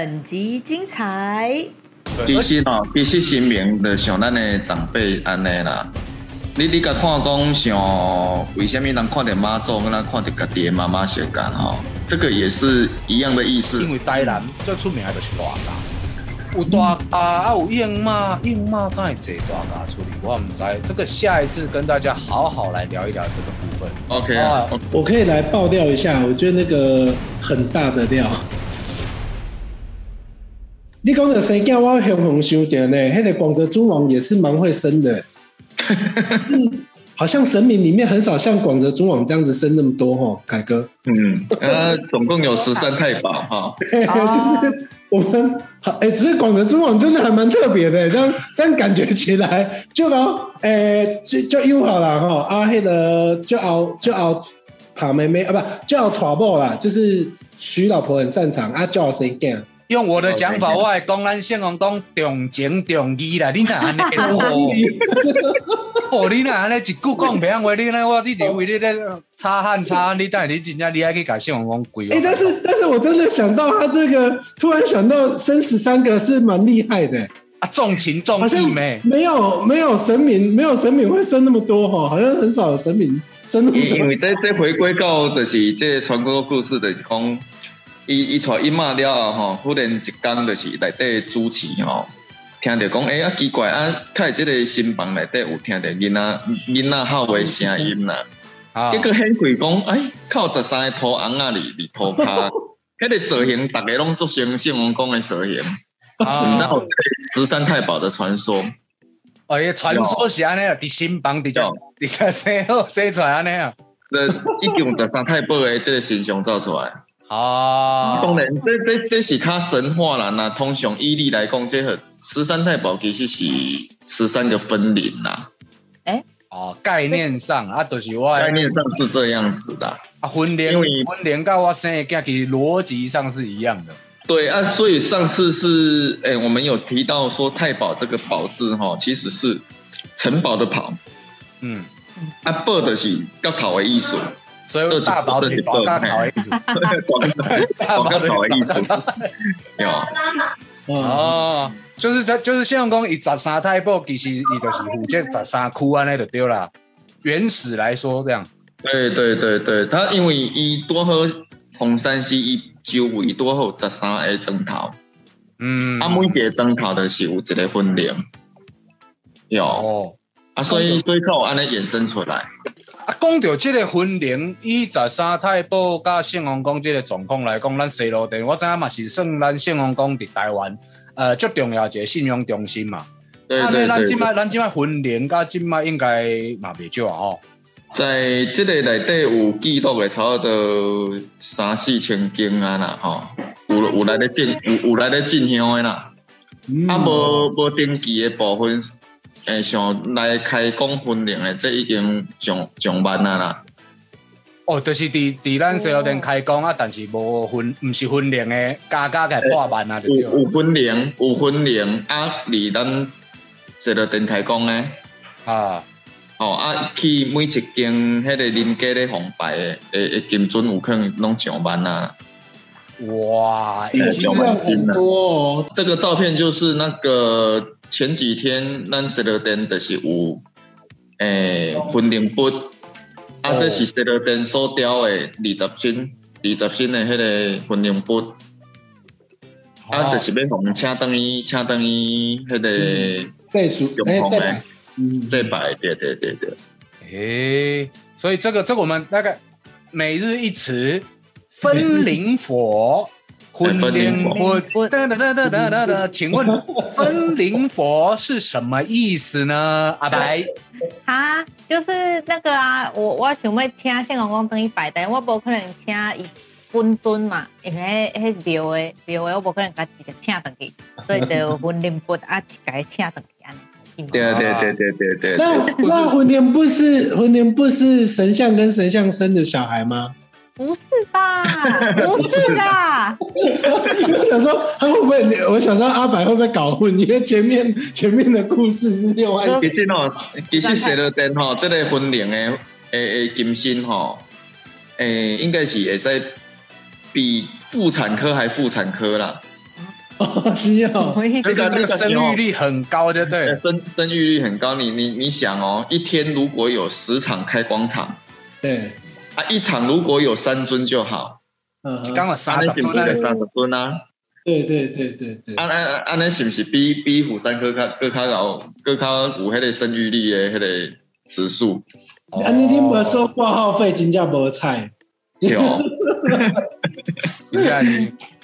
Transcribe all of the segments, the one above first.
本集精彩。其实哦，其实新明就像咱的长辈安尼啦。你你甲看讲像为什么人看到妈祖，跟咱看到家己的妈妈相共吼？这个也是一样的意思。因为台南最出名的就是大家，有大家啊，有鹰马，鹰马刚才这大家处理，我唔知。这个下一次跟大家好好来聊一聊这个部分。OK 啊，我可以来爆料一下，我觉得那个很大的料。你讲的谁叫我雄雄兄弟呢？那个广泽尊王也是蛮会生的，是好像神明里面很少像广泽尊王这样子生那么多哈，凯哥。嗯，呃，总共有十三太保哈。就是我们好，哎、只是广泽尊王真的还蛮特别的，这样这样感觉起来，就老，哎、就就又好了哈，啊，那个就熬就熬爬妹妹啊，不就熬传播啦，就是娶老婆很擅长啊，叫我谁干？用我的讲法，我来讲咱县王讲重情重义啦，你哪安尼？哦，哦，你哪安尼一句讲别话，你那我你认为你咧擦汗擦汗，你但你真正你还去甲县王公鬼哎、但是但是我真的想到他这个，突然想到生十三个是蛮厉害的、啊重情重义没？没有没有神明没有神明会生那么多哈，好像很少有神明生那么多。因因为这这回归到就是这传说故事，就是讲，伊伊带伊妈了后吼，忽然一天就是内底主持吼，听着讲，诶、啊奇怪啊，看即个新房内底有听着囡仔囡仔喊的声音啦，啊结果显贵讲，哎，靠十三个土红啊，里里涂骹，迄个造型，逐个拢做成圣王宫的造型，你知道有十三太保的传说。哦，伊传说是安尼啊，伫新房伫遮伫遮生好生出来安尼啊。这一共十三太保的即个形象造出来。啊，当然，这这这是较神话啦。那通常伊利来讲，这个十三太保其实是十三个分灵啦。哦，概念上啊，就是我概念上是这样子的。啊，婚联因为婚联跟我生的家其实逻辑上是一样的。对啊，所以上次是诶、我们有提到说太保这个保字哈，其实是城堡的堡，嗯，啊，保的是高考的艺术，所以大宝就是宝大考的意思。广告考的艺术，有。哦，哦，就是他就是像讲以十三太保，其实伊就是负责十三区安尼就对啦。原始来说这样，对对对对，他因为伊多好红山西伊周围多好十三个钟头，嗯，啊每一个钟头都是有一个分量，有哦，啊，所以所以靠安尼衍生出来。啊，讲到即个婚龄，以十三太保甲圣王宫即个状况来讲，咱西罗店我知影嘛是算咱圣王宫伫台湾呃最重要一个信用中心嘛。啊，对对对咱即摆，咱即摆婚龄甲即摆应该嘛袂少啊吼。在即个内底有记录的差不多三四千间啊啦吼，有有来咧进有有来咧进香的啦，嗯啊无无登记的部分，诶想来开工婚龄的，这已经上上万啊啦。哦，就是伫伫咱西路店开工啊，但是无分，毋是分零的，加加起来破万啊，对不？有有分零，有分零啊，离咱设了电开工呢，啊，哦啊，去每一间迄个邻家咧红白的，诶诶，金准有可能拢上万啊。哇，欸数量很多哦。这个照片就是那个前几天咱设了电就是有诶分龄笔，啊，这是设了电所雕的二十斤，二十斤的迄个分龄笔。啊，就是要互请等于请等于迄个再数哎用，红的再摆，对对对对。诶、所以这个这个我们大概每日一词，分灵佛。婚分灵灵佛佛，哒哒哒哒哒哒哒，请问分灵佛是什么意思呢？阿白，哈，就是那个啊，我我想要请圣公公等于拜，但我无可能请一分尊嘛，因为迄迄庙的庙的，我无可能甲直接请上去，所以就分灵佛啊，甲伊请上去安尼。对啊对对对对对那，那魂莲不是魂莲不是神像跟神像生的小孩吗？不是吧？不是啦，我想说他会不会？我想说阿白会不会搞混？因为前面前面的故事是另外一个 其实哦，其实写了灯吼，这个婚龄的诶诶金星吼，诶应该是会使比妇产科还妇产科啦。哦，是哦，就是这个生育率很高，对不对？生生育率很高，你你你想哦，一天如果有十场开光场，对，啊，一场如果有三尊就好，嗯，刚好三十尊，三十尊啊。对对对对对。安安安那是不是比比虎山哥较哥较高，哥较有迄个生育力的迄个指数？安尼你无收挂号费，真正无菜。有。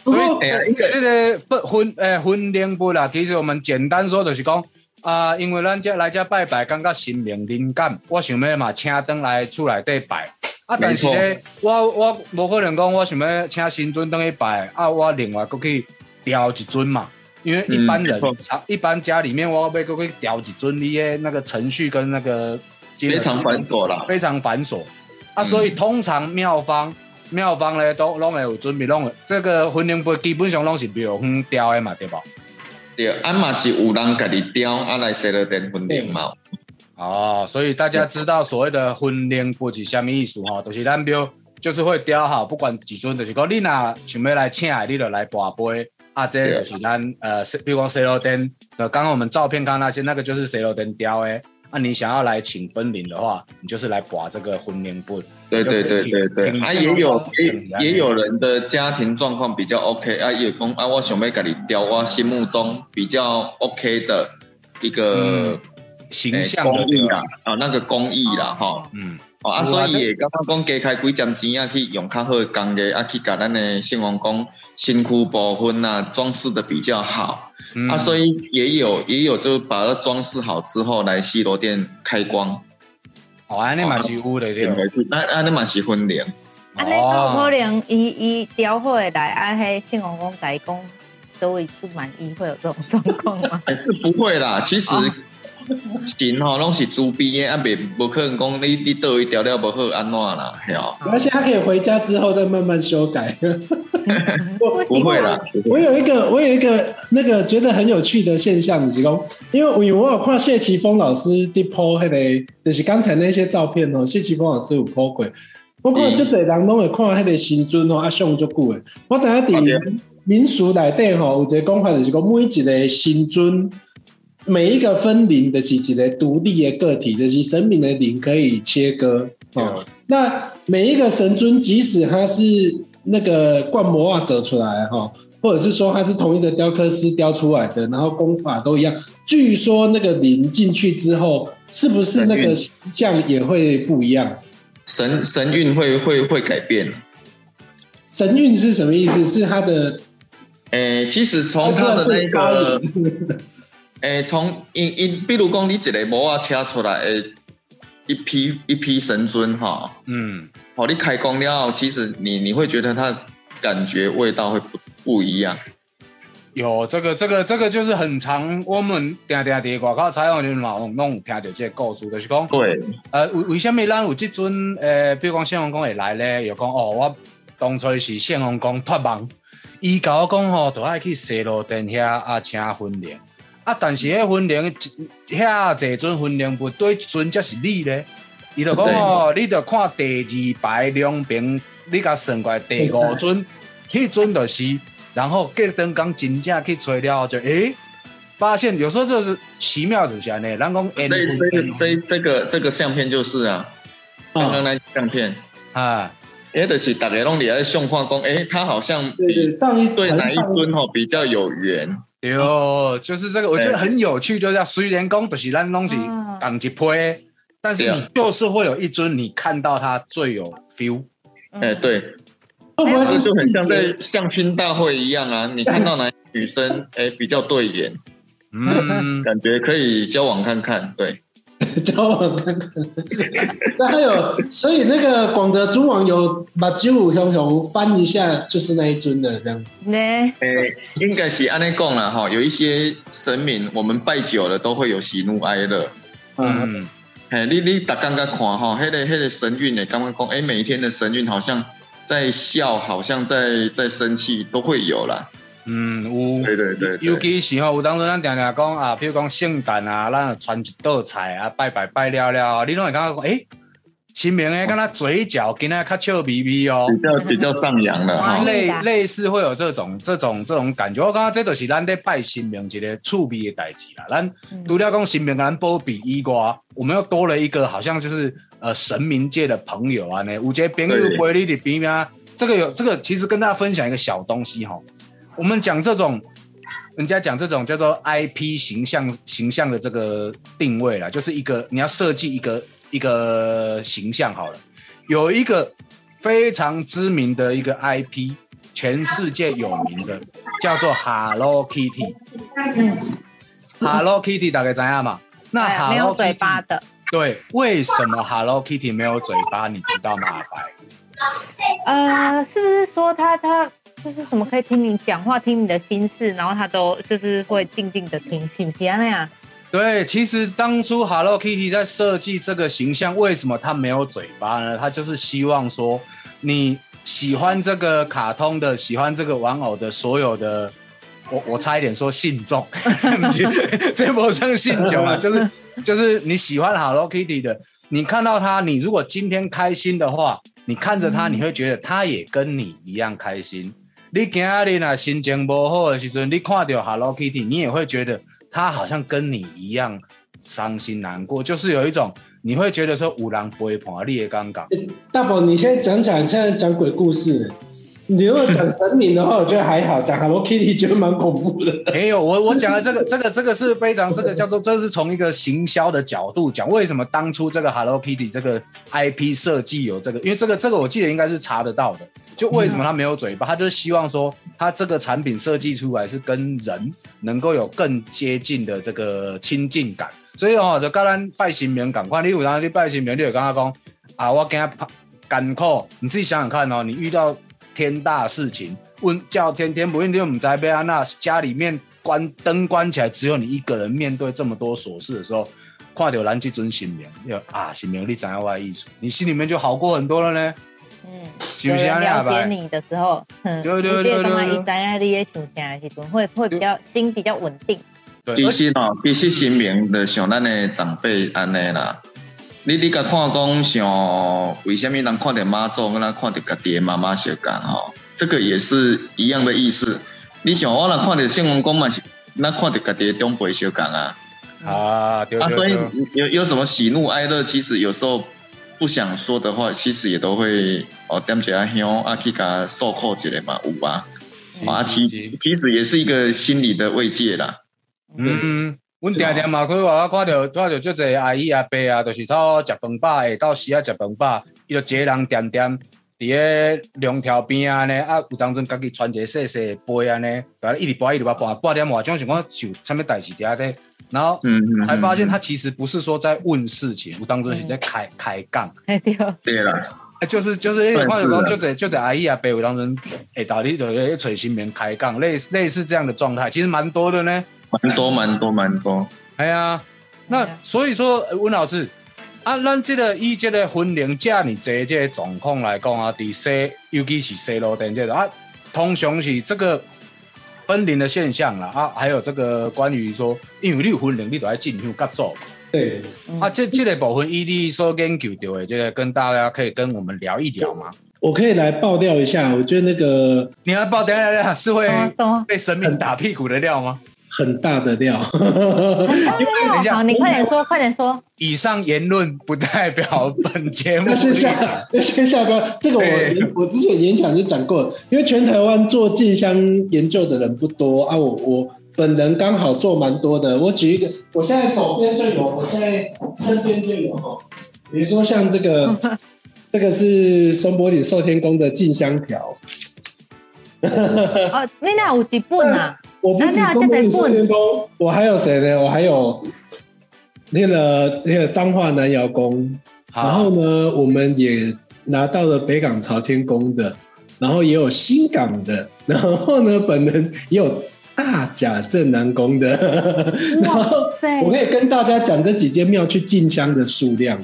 所以，这个婚婚诶婚龄不啦，其实我们简单说就是讲啊，因为咱这来这拜拜，感觉心灵灵感，我想要嘛请灯来厝内底拜。啊，但是咧，我我无可能讲，我想要请新尊当去拜，啊，我另外搁去调一尊嘛。因为一般人，一般家里面我要过去调一尊，你诶那个程序跟那个非常繁琐啦，非常繁琐。啊，所以通常庙方。庙方咧都拢会有准备，拢这个婚姻杯基本上拢是庙方雕的嘛，对吧？对，俺嘛是有人家己雕，啊来设了点婚灵嘛。哦，所以大家知道所谓的婚灵杯是虾米意思吼？就是咱庙就是会雕好，不管几尊，就是讲你若想要来请的，你就来拔杯。啊，这就是咱呃，比如讲石罗灯，呃，刚刚我们照片看那些，那个就是石罗灯雕的。那你想要来请分灵的话，你就是来刮这个婚姻布。对对对对对，啊也有也也有人的家庭状况比较 OK 啊，也讲啊，我想要给你雕我心目中比较 OK 的一个形象工艺啦，啊那个工艺啦哈，嗯，啊所以也刚刚讲加开几针钱啊，去用较好的工艺啊，去把咱的新王宫辛苦部分啊装饰的比较好。啊，所以也有也有，就把它装饰好之后来西罗店开光。哦，安尼嘛是有的对。那安尼嘛是婚礼。安尼都可能伊伊雕好来，啊，迄庆王公改工都会不满意，会有这种状况吗？哎，这不会啦，其实。钱吼拢是猪逼的，啊，袂无可能讲你你倒位调了无好安怎啦，系哦。而且他可以回家之后再慢慢修改。不会啦，我有一个我有一个那个觉得很有趣的现象，就是讲，因为我我有看谢奇峰老师 po 迄个，就是刚才那些照片哦，谢奇峰老师有 po 过，我看就这人拢会看迄个新尊哦，啊上足久诶。我知影伫民俗内底吼，有一个讲法就是讲，每一个新尊。每一个分灵的是一个独立的个体，就是神明的灵可以切割哦。那每一个神尊，即使他是那个灌模啊折出来哈，或者是说他是同一个雕刻师雕出来的，然后功法都一样，据说那个灵进去之后，是不是那个形象也会不一样？神神韵会会会改变？神韵是什么意思？是他的？诶，其实从他的那个。诶，从因因，比如讲你一个摩托车出来诶，一批一批神尊哈，嗯，好，你开工了，其实你你会觉得它感觉味道会不不一样。有这个这个这个就是很长，我们定定伫外口采访的嘛，拢听到这个故事，就是讲，对，呃，为为什么咱有这尊诶，比如讲圣王公会来咧，又讲哦，我当初是圣王公托梦，伊甲我讲吼，都爱去西路殿遐啊，请婚礼。啊！但是迄分灵，遐侪尊分灵不对尊则是你咧。伊就讲哦，你着看第二排两边，你甲算过第五尊，迄尊就是。然后隔灯刚真正去吹了，就诶，发现有时候就是奇妙之下呢。人讲，这这这这个这个相片就是啊，刚刚那相片啊，诶，就是大家拢伫咧相看讲，诶，他好像比上一对哪一尊吼比较有缘。哟，就是这个，我觉得很有趣，就是虽然讲都是咱东西讲一批，但是你就是会有一尊，你看到他最有 feel。哎，对，会不会是就很像在相亲大会一样啊？你看到男女生哎比较对眼，嗯，感觉可以交往看看，对。交往看看，那还有，所以那个广泽尊王有把九五熊熊翻一下，就是那一尊的这样子。呢，诶，应该是安尼讲了哈，有一些神明，我们拜久了都会有喜怒哀乐。嗯，哎，你你大刚刚看哈，迄个迄个神韵呢，刚刚讲，哎，每一天的神韵好像在笑，好像在在生气，都会有啦。嗯，有，对对对，尤其是吼，有当时咱常常讲啊，比如讲圣诞啊，咱传一道菜啊，拜拜拜了了，你拢会感觉讲，诶，新明诶，跟他嘴角跟他较笑眯眯哦，比较比较上扬了哈。类类似会有这种这种这种感觉。我刚刚这就是咱在拜新明一个触鼻的代志啦。咱除了讲新明咱波比伊瓜，我们又多了一个好像就是呃神明界的朋友啊呢。五节朋友陪你的边啊，这个有这个其实跟大家分享一个小东西哈。我们讲这种。人家讲这种叫做 IP 形象形象的这个定位啦，就是一个你要设计一个一个形象好了，有一个非常知名的一个 IP，全世界有名的叫做 Hello Kitty。嗯 Hello Kitty 大概怎样嘛？那没有嘴巴的。对，为什么 Hello Kitty 没有嘴巴？你知道吗？白？呃，是不是说他他？就是什么可以听你讲话，听你的心事，然后他都就是会静静的听，是不是那样？对，其实当初 Hello Kitty 在设计这个形象，为什么它没有嘴巴呢？它就是希望说，你喜欢这个卡通的，喜欢这个玩偶的所有的，我我差一点说信众，这不像信众啊，就是就是你喜欢 Hello Kitty 的，你看到他，你如果今天开心的话，你看着它，你会觉得他也跟你一样开心。你今日呐心情不好的时阵，你看到 Hello Kitty，你也会觉得他好像跟你一样伤心难过，就是有一种你会觉得说五郎不会碰你也尴尬。大宝，你先讲讲，现在讲鬼故事。你如果讲神明的话，我觉得还好；讲 Hello Kitty 觉得蛮恐怖的。没有，我我讲的这个这个这个是非常这个叫做这是从一个行销的角度讲，为什么当初这个 Hello Kitty 这个 IP 设计有这个？因为这个这个我记得应该是查得到的。就为什么它没有嘴巴？它就是希望说，它这个产品设计出来是跟人能够有更接近的这个亲近感。所以哦，就刚刚拜神明赶快，你有当去拜神明，你有跟他讲啊，我给他干苦，你自己想想看哦，你遇到。天大事情，问叫天天不应，你又唔在被安娜家里面关灯关起来，只有你一个人面对这么多琐事的时候，看到蓝这尊新名，要啊心明你怎样外艺术，你心里面就好过很多了呢。嗯，有人了解你的时候，对对对对对，一在啊你也想听的时阵，会会比较心比较稳定。其实哦，其实新名的像咱的长辈安尼啦。你你甲看讲像为什么人看着妈祖，跟他看着家己的妈妈相共吼？这个也是一样的意思。你想我若看着圣公公嘛是，那看着家己的长辈相共啊。啊，对啊，所以有有什么喜怒哀乐，其实有时候不想说的话，其实也都会哦点一下香啊去甲受苦一下嘛，有啊。啊，其其实也是一个心理的慰藉啦。嗯。阮定定嘛，去话看到看到足侪阿姨阿伯啊，就是操食饭饱诶，到时啊食饭饱，伊就一个人点点伫个两条边啊呢，啊有当阵家己穿一个细细杯啊呢，把一直搬一直搬，半点外钟想讲就啥物代志伫遐咧，然后才发现他其实不是说在问事情，有当阵是在开开杠。对对啦，就是就是看到讲就在就在阿姨阿伯有当阵诶，到底就咧找新面开杠，类似类似这样的状态，其实蛮多的呢。蛮多蛮多蛮多，哎呀，那所以说温老师，啊，咱这个以这个婚龄这你这这个状况来讲啊，第西尤其是西路电这个啊，通常是这个分龄的现象啦啊，还有这个关于说，因为你有婚龄，你都要进入合作，对，啊，这这个部分伊你所研究到的，这个跟大家可以跟我们聊一聊吗？我可以来爆料一下，我觉得那个你要爆料料是会被神明打屁股的料吗？很大的料，好，你快点说，快点说。以上言论不代表本节目。先下，先下标。这个我我之前演讲就讲过，因为全台湾做静香研究的人不多啊，我我本人刚好做蛮多的。我举一个，我现在手边就有，我现在身边就有比如说像这个，这个是松柏岭寿天宫的静香条。哦，那那有几本啊？我不止东北寿天宫，我还有谁呢？我还有那个那个彰化南窑宫，然后呢，我们也拿到了北港朝天宫的，然后也有新港的，然后呢，本人也有大甲镇南宫的。然后我可以跟大家讲这几间庙去进香的数量。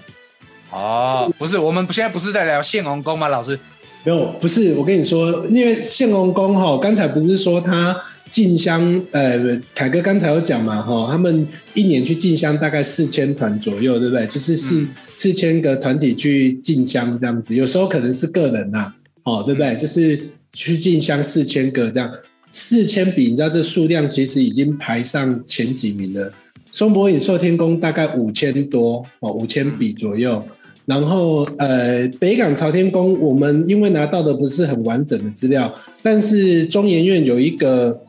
哦，不是，我们现在不是在聊献王宫吗？老师，没有，不是，我跟你说，因为献王宫哈，刚才不是说他。进香，呃，凯哥刚才有讲嘛，哈，他们一年去进香大概四千团左右，对不对？就是四四千个团体去进香这样子，有时候可能是个人呐，哦，对不对？就是去进香四千个这样，四千笔，你知道这数量其实已经排上前几名了。松柏影寿天宫大概五千多哦，五千笔左右。然后呃，北港朝天宫，我们因为拿到的不是很完整的资料，但是中研院有一个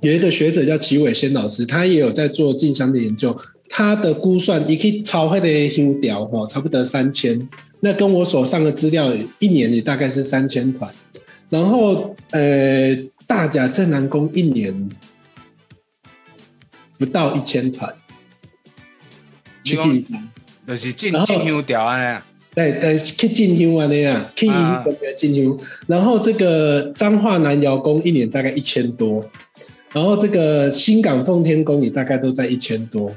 有一个学者叫齐伟先老师，他也有在做进香的研究，他的估算也可以超黑的香调哈，差不多三千。那跟我手上的资料，一年也大概是三千团。然后呃，大甲镇南宫一年。不到一千团去进，就是进进香调安尼。对对，去进香安尼啊，去进香。然后这个彰化南窑宫一年大概一千多，然后这个新港奉天宫也大概都在一千多。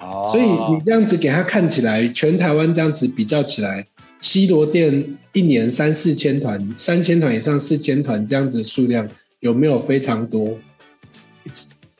哦，所以你这样子给他看起来，全台湾这样子比较起来，西罗店一年三四千团，三千团以上四千团这样子数量有没有非常多？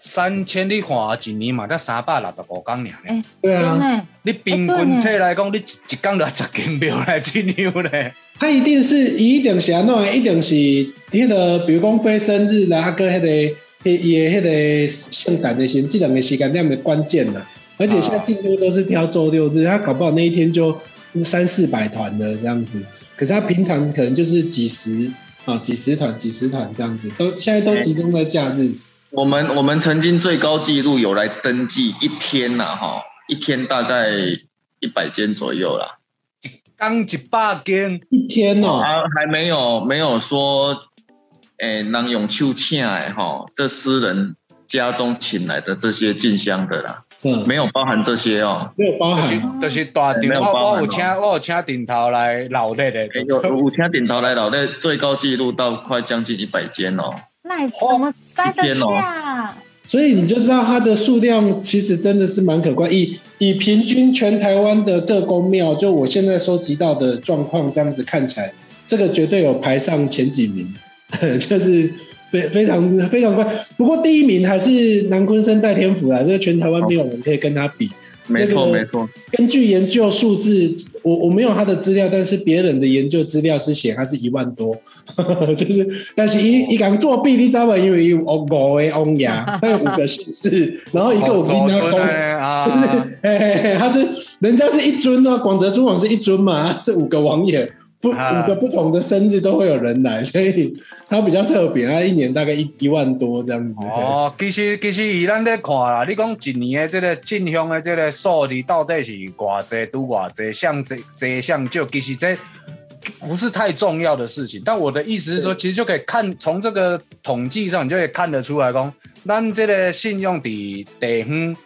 三千你看一年嘛，才三百六十五工尔。哎，对啊，你平均测来讲，你一一工就十间庙来进香咧。他一定是一定是安怎？一定是迄个，比如讲非生日啦，个迄个迄伊迄个圣诞的时，这两个时间点的关键啦。而且现在进度都是挑周六日，他搞不好那一天就三四百团的这样子。可是他平常可能就是几十啊，几十团、几十团这样子，都现在都集中在假日。我们我们曾经最高纪录有来登记一天呐，哈，一天大概一百间左右啦，刚一百间一天哦，啊，还没有没有说，诶，能用手请诶，哈，这私人家中请来的这些进香的啦，嗯，没有包含这些哦，没有包含，就是大顶，我我有请我有请顶头来老的的，有有请顶头来老的，最高纪录到快将近一百间哦。那怎么塞得下？所以你就知道它的数量其实真的是蛮可观。以以平均全台湾的各公庙，就我现在收集到的状况这样子看起来，这个绝对有排上前几名，就是非非常非常快。不过第一名还是南昆生戴天福啦，这个全台湾没有人可以跟他比。没错没错，根据研究数字，我我没有他的资料，但是别人的研究资料是写他是一万多，就是，但是一一讲作弊，你知道吗？因为有五个翁牙，他有五个姓氏，然后一个我跟他公，不是，他是人家是一尊哦，广泽尊王是一尊嘛，是五个王爷。不五个不同的生日都会有人来，所以它比较特别。它一年大概一一万多这样子。哦，其实其实以咱在看啦，你讲一年的这个进香的这个数字到底是偌济多偌济，像这这像就其实这不是太重要的事情。但我的意思是说，其实就可以看从这个统计上，你就可以看得出来，讲咱这个信用底地方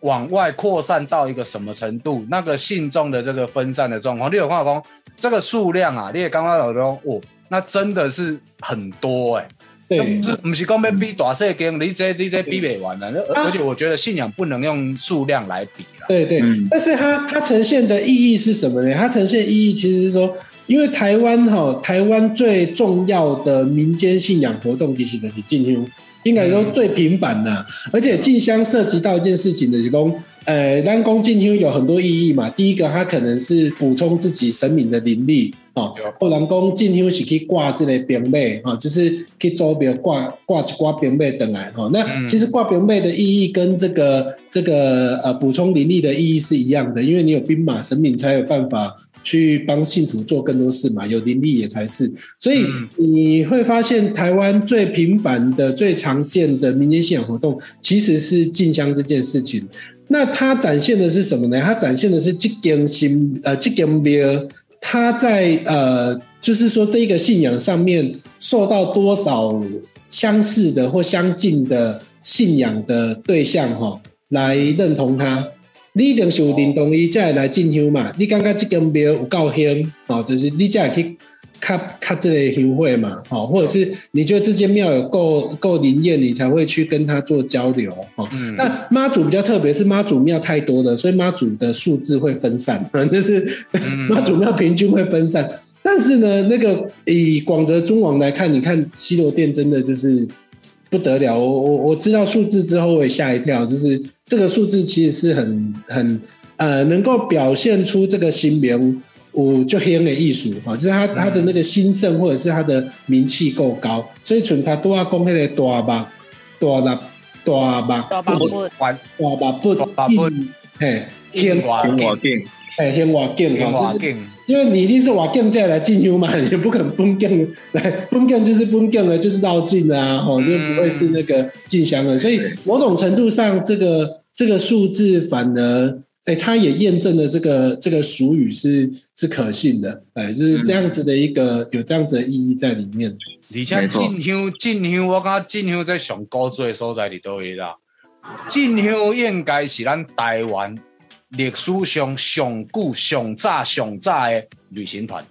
往外扩散到一个什么程度，那个信众的这个分散的状况。你有看讲？这个数量啊，你也刚刚老说，哦，那真的是很多哎，对，是不是光被比大细间，你这你这比不完的，而且我觉得信仰不能用数量来比了。对对，但是它它呈现的意义是什么呢？它呈现意义其实是说，因为台湾哈，台湾最重要的民间信仰活动其实就是进香，应该说最频繁的，而且进香涉及到一件事情的是讲。呃，南宫进香有很多意义嘛。第一个，它可能是补充自己神明的灵力哦。或南宫进香是可以挂这类兵马啊，就是可以周边挂挂一挂兵马等来哦。那其实挂兵马的意义跟这个这个呃补充灵力的意义是一样的，因为你有兵马神明才有办法去帮信徒做更多事嘛，有灵力也才是。所以你会发现，台湾最频繁的、最常见的民间信仰活动，其实是进香这件事情。那它展现的是什么呢？它展现的是这间信呃这根庙，它在呃就是说这一个信仰上面受到多少相似的或相近的信仰的对象哈来认同它。你一定是有认同伊才会来进香嘛？你感觉这间庙有够香哦，就是你才会去。看看这个行会嘛，哦，或者是你觉得这间庙有够够灵验，你才会去跟他做交流，哦。那妈祖比较特别，是妈祖庙太多了，所以妈祖的数字会分散，就是妈祖庙平均会分散。但是呢，那个以广泽中王来看，你看西罗殿真的就是不得了。我我我知道数字之后，我也吓一跳，就是这个数字其实是很很呃，能够表现出这个新名我就黑的艺术哈，就是他他的那个兴盛或者是他的名气够高，所以从他都要讲那个大吧大啦大吧大吧不完大把不嘿天哇跟我定，哎天瓦镜天哈，就是华镜，因为你一定是瓦更再来进修嘛，你不可能崩更来崩更就是崩更了，就是绕境啊，哦，就不会是那个进香了。所以某种程度上，这个这个数字反而，哎，它也验证了这个这个俗语是是可信的，哎，就是这样子的一个有这样子的意义在里面。而且进香进香，我感觉进香在上高最的所在伫倒位啦。进香应该是咱台湾历史上上久、上早、上早的旅行团。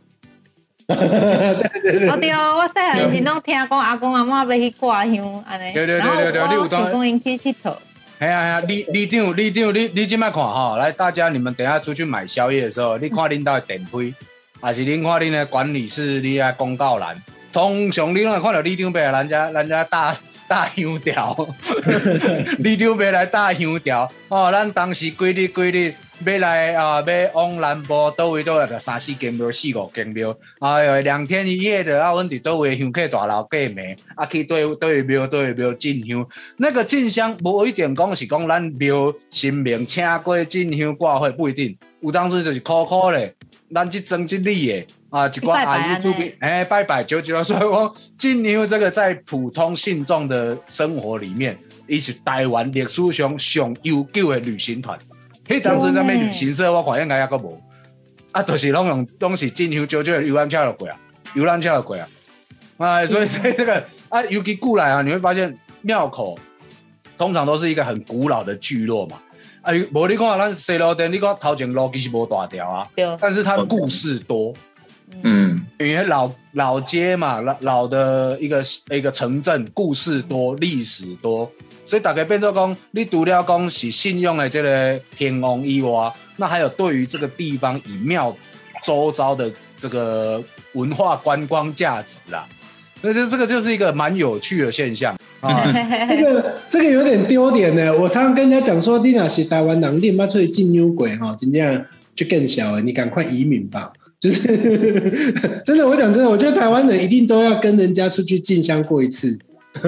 哦 对哦，我细汉时拢听讲阿公阿嬷要去挂香安尼，对对对对对你有当讲因去佚佗，哎呀哎呀，李李长李长，你你即摆看哈，来大家你们等下出去买宵夜的时候，你看恁兜的电梯，还是恁看恁的管理室，你啊公告栏，通常你拢会看到李长要来咱家咱家大大香条，李长要来大香条，哦，咱当时规日规日。要来啊！要往南部倒位倒来，三四间庙、四五间庙。哎哟，两天一夜的啊，阮伫倒位香客大楼过暝，啊去对对庙对庙进香。那个进香无一定讲是讲咱庙神明请过进香挂会不一定，有当阵就是苦苦咧，咱即争即礼诶啊，一寡拜拜阿姨安尼。出边哎拜拜九九，所以讲进香这个在普通信众的生活里面，伊是台湾历史上上悠久的旅行团。迄当时啥物旅行社，我看应该抑个无，啊，就是拢用拢是进香少少的游览车就过啊，游览车就过啊，啊，所以 所以这个啊，尤其过来啊，你会发现庙口通常都是一个很古老的聚落嘛，啊，无你看咱西路店，你看头前路其实无大条啊，对，但是它故事多，嗯，因为老老街嘛，老老的一个一个城镇，故事多，历史多，所以大概变做讲，你除了讲是信用的这个天王以外，那还有对于这个地方以庙周遭的这个文化观光价值啦，所以这这个就是一个蛮有趣的现象啊。这个这个有点丢脸呢。我常常跟人家讲说，你若是台湾人，你妈出去进牛鬼哈，真正就更小了，你赶快移民吧。就是 真的，我讲真的，我觉得台湾人一定都要跟人家出去进香过一次。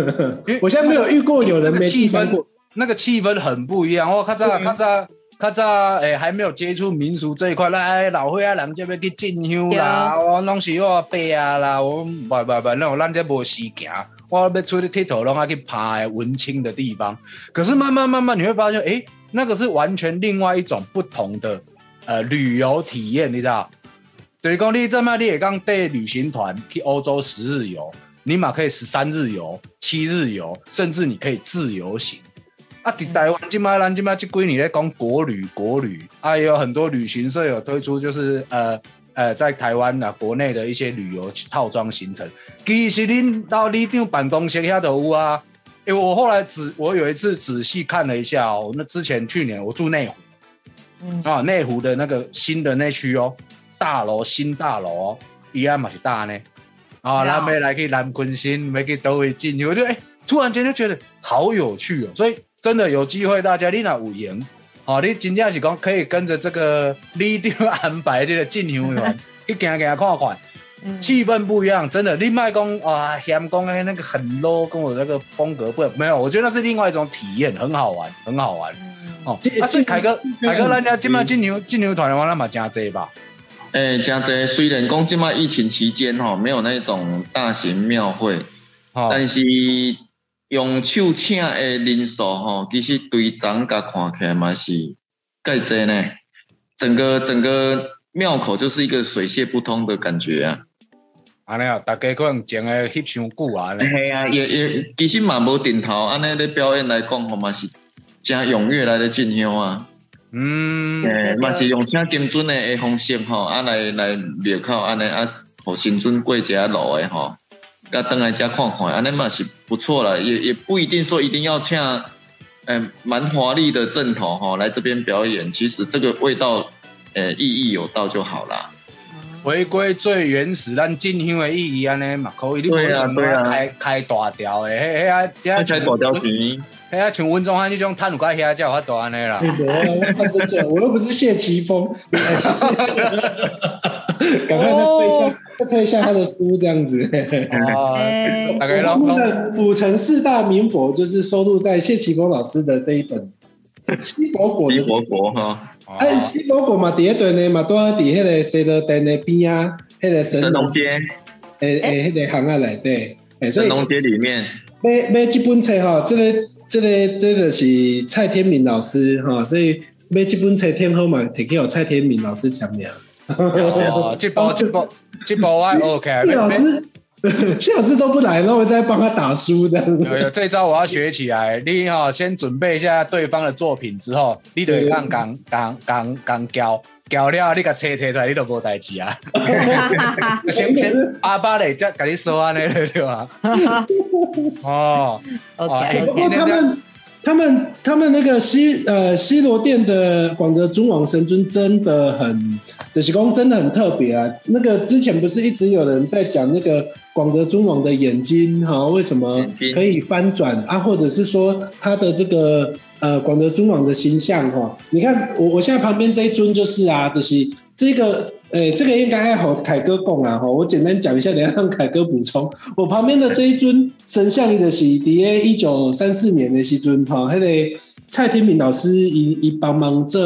我现在没有遇过有人没进香过。那个气氛很不一样。我较早较早较早诶，还没有接触民俗这一块，来老岁仔人这边去进香啦，我拢是我伯啊啦，我不不不，那种咱这无时间。我要出去剃头，拢要去爬文青的地方。可是慢慢慢慢，你会发现，诶，那个是完全另外一种不同的呃旅游体验，你知道？等于讲你这么你也刚带旅行团去欧洲十日游，你嘛可以十三日游、七日游，甚至你可以自由行。啊，伫台湾今麦咱今麦这几年在讲国旅，国旅啊，也有很多旅行社有推出，就是呃呃，在台湾啊国内的一些旅游套装行程。其实恁到你长办公室遐都有啊。因为我后来仔我有一次仔细看了一下哦，那之前去年我住内湖，嗯啊内湖的那个新的那区哦，大楼新大楼哦，伊安嘛是大呢。啊，咱要来去南昆新，要去都会进去，我就哎、突然间就觉得好有趣哦，所以。真的有机会，大家你若有闲，好、你真正是讲可以跟着这个李长安排这个进香团，去行行看看，嗯气氛不一样。真的，你卖讲啊，嫌讲哎那个很 low，跟我那个风格不没有，我觉得那是另外一种体验，很好玩，很好玩嗯哦。这啊，所以凯哥，凯哥，咱家今麦进牛进牛团的话，咱嘛真济吧？诶，真侪。虽然讲即摆疫情期间吼，没有那种大型庙会，哦，但是用手请的人数吼，其实对长甲看起来嘛是介济呢。整个整个庙口就是一个水泄不通的感觉啊。安尼啊，大家可能前个翕伤久啊，系啊，也也其实嘛无定头，安尼咧表演来讲，吼嘛是真踊跃来咧进香啊。嗯，诶，嘛是用请金尊的方式吼，啊来来庙口安尼啊，互新尊过一下路的吼，甲登来遮看看，安尼嘛是不错了，也也不一定说一定要请，诶，蛮华丽的阵头吼来这边表演，其实这个味道，诶，意义有到就好啦。回归最原始，咱进香的意义安尼嘛，可以你对啊对啊。开开大条的，迄迄啊，那才大条钱，迄啊像温中汉迄种摊有介遐才有法度安尼啦。对。的，我看这这，我又不是谢奇峰，赶快再推一下，再推一下他的书这样子。哦，哎 大概我们的府城四大名佛就是收录在谢奇峰老师的这一本《西佛果》的。西佛国哈，哎，西佛果嘛，第一段呢嘛，都在伫迄个西罗店的边啊，迄个神神农街，诶诶，迄个行啊内底，诶，所以神农街里面，买买这本册吼，这个这个这个是蔡天明老师哈，所以买这本册天后嘛，摕去有蔡天明老师签名。哦，这包这包这包我 OK，谢老师，谢老师都不来，然后我再帮他打书这样。有有这招我要学起来。你哈、先准备一下对方的作品之后，你就会讲讲讲讲讲教教了，你甲车摕出来，你都无代志啊。先先阿爸嘞，再甲你说安尼对吧？哦不过他们他们他们那个西呃西罗殿的广德尊王神尊真的很，德西公真的很特别啊。那个之前不是一直有人在讲那个广德尊王的眼睛哈、为什么可以翻转啊？或者是说他的这个呃广德尊王的形象哈、你看我我现在旁边这一尊就是啊，就是这个。呃，这个应该要和凯哥讲啊，哈，我简单讲一下，等一下让凯哥补充。我旁边的这一尊神像，伊就是伫咧一九三四年的时阵，哈，迄个蔡天明老师伊伊帮忙做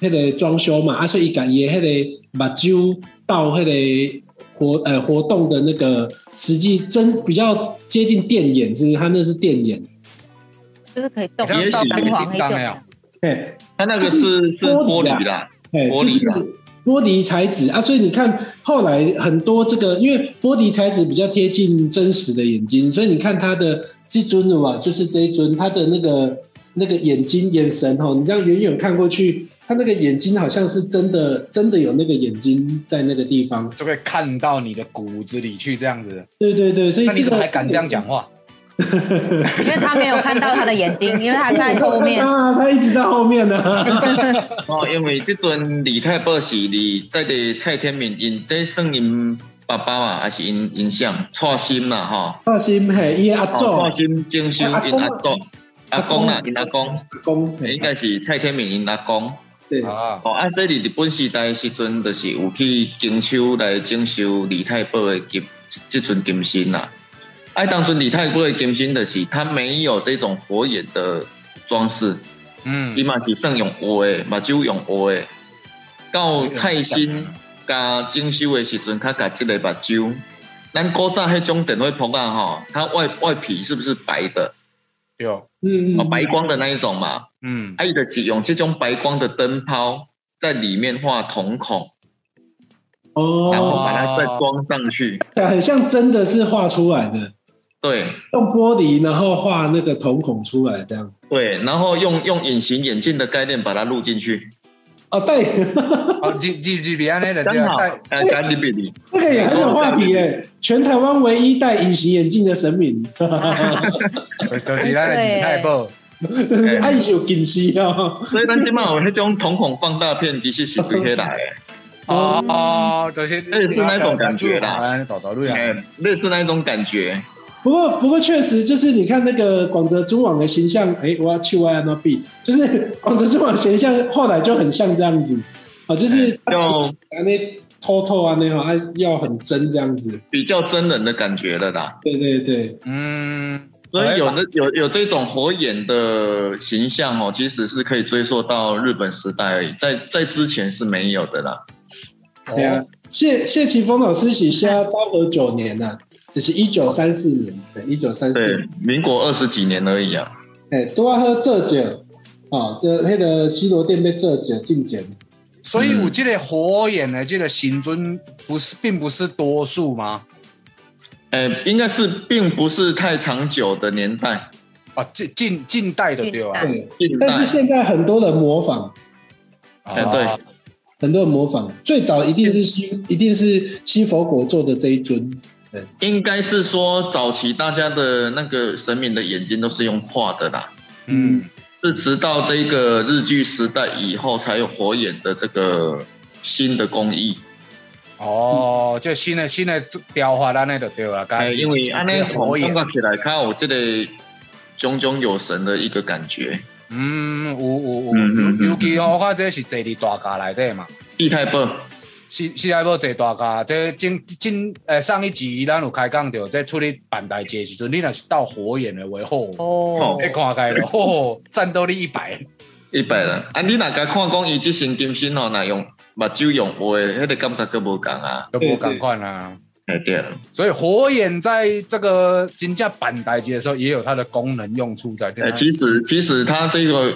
迄个装修嘛，啊，所以伊甲伊的迄个目睭到迄个活呃活动的那个实际真比较接近电眼，是不是？他那是电眼，就是可以动，也许弹簧黑叮当的哦就哎他那个是是玻璃啦，哎，玻璃吧就是玻璃材质啊，所以你看后来很多这个，因为玻璃材质比较贴近真实的眼睛，所以你看它的这尊的嘛，就是这一尊，它的那个那个眼睛眼神哈，你这样远远看过去，它那个眼睛好像是真的真的有那个眼睛在那个地方。就会看到你的骨子里去这样子。对对对，所以你这个还敢这样讲话？因为他没有看到他的眼睛，因为他在后面。啊，他一直在后面呢、哦，因为这尊李太保是李在的蔡天明，因这算因爸爸嘛，还是因因像创心啦哈，放心，嘿，伊阿哦，祖创心精修因阿祖。阿公啦，因阿公，阿公，应该是蔡天明因阿公。对，啊，哦，啊，这里日本时代的时阵，就是有去经手来征收李太保的金，这尊金身啦。啊，当尊李太保的金身，就是它没有这种火眼的装饰，嗯伊，嘛是算用画的，目睭用画的。到蔡新加精修的时阵，他甲这个目睭，咱古早迄种电火棚啊，吼，它外外皮是不是白的？有，嗯哦，白光的那一种嘛。嗯，啊，伊就是用这种白光的灯泡在里面画瞳孔。哦，然后把它再装上去。很像真的是画出来的。对用玻璃，然后画那个瞳孔出来，这样。对，然后用用隐形眼镜的概念把它录进去，哦，对，哦，记记记比安尼的对啊，刚好带呃，赶紧比你。这个也很有话题耶！全台湾唯一戴隐形眼镜的神明，就是咱的景太保。爱有近视哦。所以咱今麦有那种瞳孔放大片，其实是对起来的，哦哦，就是类似那种感觉啦，哎，类似那种感觉。不过，不过确实就是你看那个广泽中网的形象，哎，我要去 Y N B，就是广泽中网形象后来就很像这样子，啊，就是就那偷偷啊那哈，啊要很真这样子。比较真人的感觉了啦。对对对，嗯，所以有那有有这种火眼的形象哦，其实是可以追溯到日本时代而已，在在之前是没有的啦。对啊，谢谢奇峰老师写下昭和九年呐、啊，就是一九三四年，对，一九三四。年，，民国二十几年而已啊。哎，都要喝这酒，啊，这那个西罗店被这酒禁检，所以我记得火眼的这个行尊，不是并不是多数吗？呃，应该是并不是太长久的年代，啊，近近近代的对吧？对，但是现在很多人模仿，哎对。啊很多人模仿，最早一定是西，一定是西佛果做的这一尊，应该是说早期大家的那个神明的眼睛都是用画的啦，嗯，是直到这个日剧时代以后才有火眼的这个新的工艺。哦，就新的新的雕花安尼就对了，哎，因为安尼火红焰感觉起来，看我这个炯炯有神的一个感觉。嗯，有有有，尤其吼，我看这是坐伫大家内底嘛，地太棒，是是来要坐大架。这今今诶上一集咱有开讲到，这处理办代志的时阵，你若是到火眼的为好，哦你看开了，吼，战斗力一百。一百人。啊，你若甲看讲伊即身金身哦，若用目睭用画的，迄个感觉佫无共啊。都不赶快啊。哎对，所以火眼在这个金价板代机的时候，也有它的功能用处在。对哎，其实其实它这个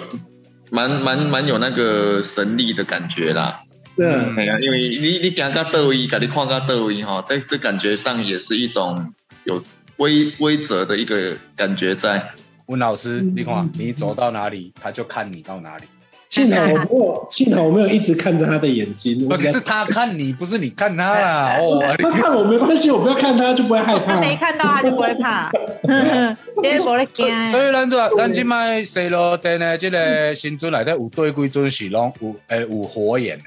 蛮蛮蛮有那个神力的感觉啦。对，哎呀，因为你你行到倒位，甲你看到倒位哈，在这感觉上也是一种有规规则的一个感觉在。温老师，你看你走到哪里，他就看你到哪里。幸好我没有，幸好我没有一直看着他的眼睛。不是他看你，不是你看他啦。哦，他看我没关系，我不要看他就不会害怕。他没看到他就不会怕，因为我咧惊。所以咱这咱即摆西罗店的这个新村内底有对几尊是拢有诶有火眼的。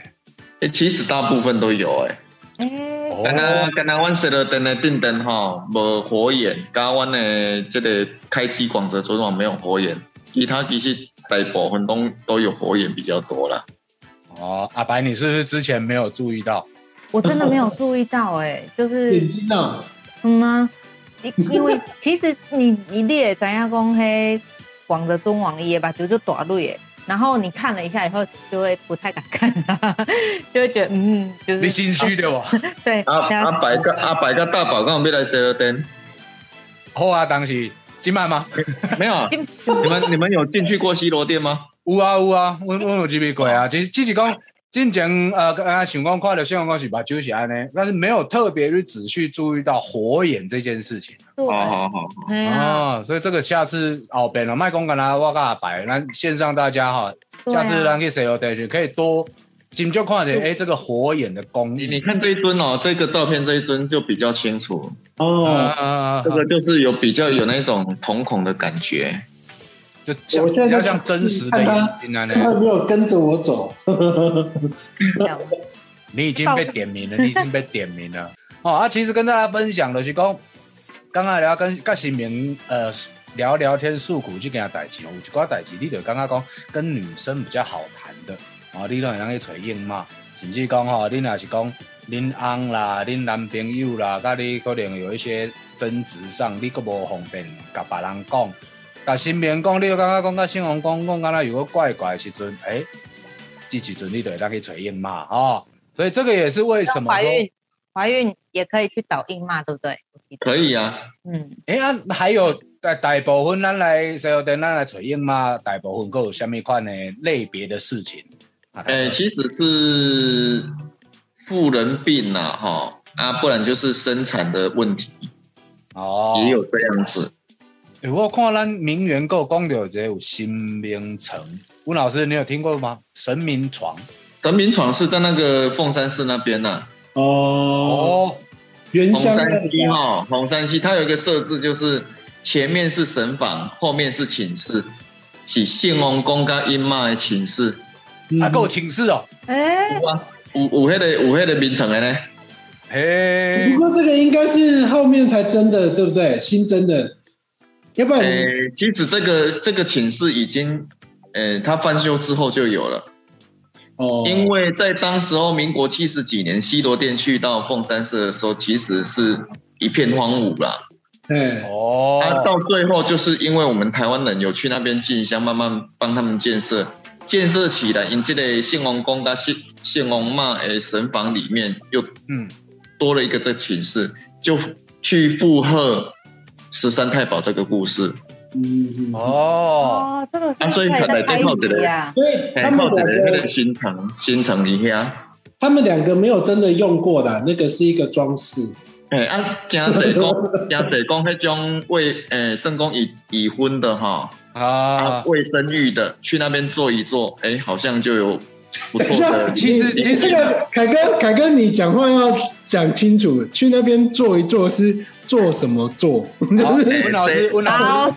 哎，其实大部分都有哎。哎，哦敢若敢若阮设了灯的电灯吼，无火眼，甲阮的这个开机广泽昨晚没有火眼，其他其实大部分都都有火眼比较多啦。哦，阿白，你是不是之前没有注意到？我真的没有注意到哎，就是眼睛啊，嗯吗？因因为其实你你你也知影讲，嘿，广泽中王伊的目睭就大类的，然后你看了一下以后，就会不太敢看他，就会觉得嗯，就是你心虚的哇？对，阿阿白个阿白个大宝刚要来设了灯，好啊，当时今晚吗？没有你们你们有进去过西罗店吗？有啊有啊，我我有几笔过啊，只只是讲之前呃，啊想讲看到新闻讲是目睭是安呢，但是没有特别去仔细注意到火眼这件事情。对，好好哦，所以这个下次后边了，卖公干啦，我跟阿白，咱线上大家哈，下次咱去 C O D 可以多紧就看点，哎，这个火眼的功。力。你你看这一尊哦，这个照片这一尊就比较清楚，哦，啊，这个就是有比较有那种瞳孔的感觉。就像我现在比较像真实的眼睛啊，他没有跟着我走。你已经被点名了，你已经被点名了。哦啊，其实跟大家分享的是讲，刚刚聊跟跟新明呃聊聊天诉苦这件代志，有一寡代志，你就刚刚讲跟女生比较好谈的，哦，你都会当去找应嘛，甚至讲吼，你若是讲恁翁啦、恁男朋友啦，甲你可能有一些争执上，你佫无方便甲别人讲，甲身边讲，你就感觉讲甲新王讲讲，敢若如果怪怪的时阵，诶、这时阵你就会当去找应嘛，哦，所以这个也是为什么怀孕怀孕也可以去找硬骂，对不对？可以啊，嗯，诶啊，还有大大部分咱来西游店，咱来找应嘛，大部分各有虾米款的类别的事情？啊诶、其实是妇人病呐、哈啊，不然就是生产的问题，哦，也有这样子。欸我看咱名媛购讲到这有新名城，吴老师你有听过吗？神明床。神明床是在那个凤山市那边呐、哦，哦，红原乡山西哈，红山西它有一个设置，就是前面是神房，后面是寝室，是信王公跟阴妈的寝室。嗯啊，够寝室哦，哎，有啊，有有迄、个有迄个名称的呢。嘿。不，过这个应该是后面才真的，对不对？新增的，要不然诶、其实这个这个寝室已经，诶、它翻修之后就有了。哦，因为在当时候民国七十几年，西罗店去到凤山市的时候，其实是一片荒芜啦。哎，哦，啊，到最后就是因为我们台湾人有去那边进香，慢慢帮他们建设，建设起来，因这个献王宫跟献献王妈诶神房里面又嗯，多了一个这寝室，就去附和十三太保这个故事。嗯嗯，哦，哦，这个啊所以是可以再拍一集啊，所以哎，他们靠着两个那个新城新城里遐，他们两个没有真的用过的，那个是一个装饰。哎啊，真侪讲，真侪讲，迄种未诶，圣公已已婚的哈，啊。啊，未生育的，去那边坐一坐，哎，好像就有不等一下错的。其实其实这个凯哥，凯哥，你讲话要讲清楚，去那边做一做是做什么坐？好，就是温老师，温老老师，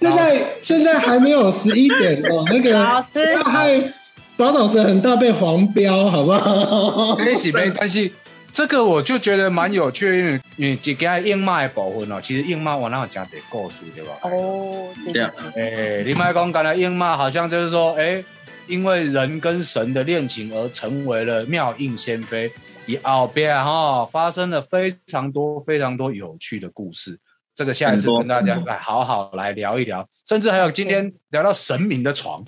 现在现在还没有十一点哦，那个老师要害宝岛神很大被黄标，好不好？这是没关系，这个我就觉得蛮有趣，因为因为这个硬马的部分哦，其实硬马我那有讲这故事对吧？哦，对对啊哎，林麦公讲的硬马好像就是说，哎，因为人跟神的恋情而成为了妙应仙妃，以后边哈发生了非常多非常多有趣的故事。这个下一次跟大家来 好好来聊一聊，甚至还有今天聊到神明的床，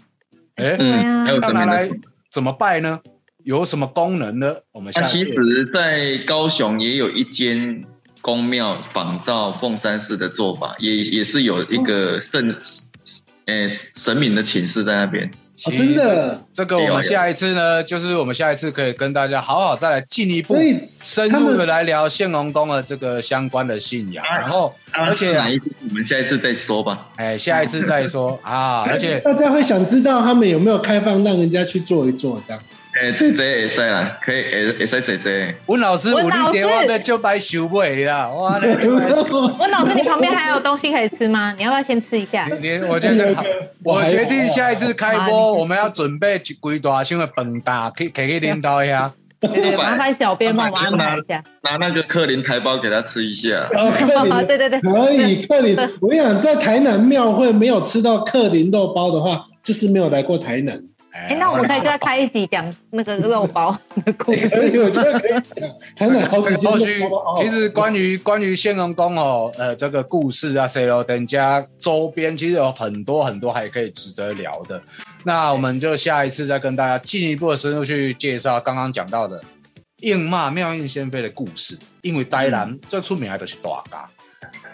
哎，对啊嗯，还有这边要拿来。怎么拜呢？有什么功能呢？我们下那其实，在高雄也有一间宫庙仿照凤山寺的做法，也也是有一个圣，诶、神明的寝室在那边。哦，真的，这个我们下一次呢，就是我们下一次可以跟大家好好再来进一步深入的来聊献龙宫的这个相关的信仰，然后而且哪一间？我们下一次再说吧。哎，下一次再说啊，而且大家会想知道他们有没有开放让人家去做一做这样。诶、姐姐会使啦，可以会会使姐姐。温老师，我温老师我的就白收尾啦，哇，那温老师，你旁边还有东西可以吃吗？你要不要先吃一下？你我觉得好，我决定下一次开啊播，你我们要准备几规大箱的饭大，可以可以领导一下。对对，麻烦小编帮我安排一下。拿那个克林台包给他吃一下。哦，克林对对对，可以，克林。我跟你讲，在台南庙会没有吃到克林肉包的话，就是没有来过台南。哎，那我们可以再开一集讲那个肉包的故事。可以，我觉得可以讲。台南好其实关于关于仙龙宫哦，呃，这个故事啊，C 罗等家周边其实有很多很多还可以值得聊的。那我们就下一次再跟大家进一步的深入去介绍刚刚讲到的应骂妙应仙妃的故事。因为台南最出名的就是大家，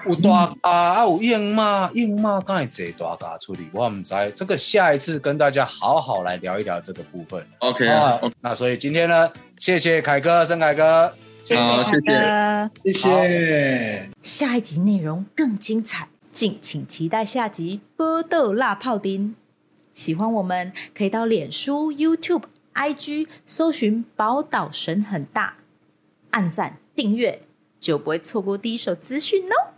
有大家啊，有硬骂，硬骂刚才坐大家处理，我唔知这个下一次跟大家好好来聊一聊这个部分。OK 啊啊，，那所以今天呢，谢谢凯哥，盛凯哥。好，谢谢。谢谢。下一集内容更精彩，敬请期待下集《波豆辣泡丁》。喜欢我们可以到脸书、YouTube、IG 搜寻“宝岛神很大”，按赞订阅，就不会错过第一手资讯哦。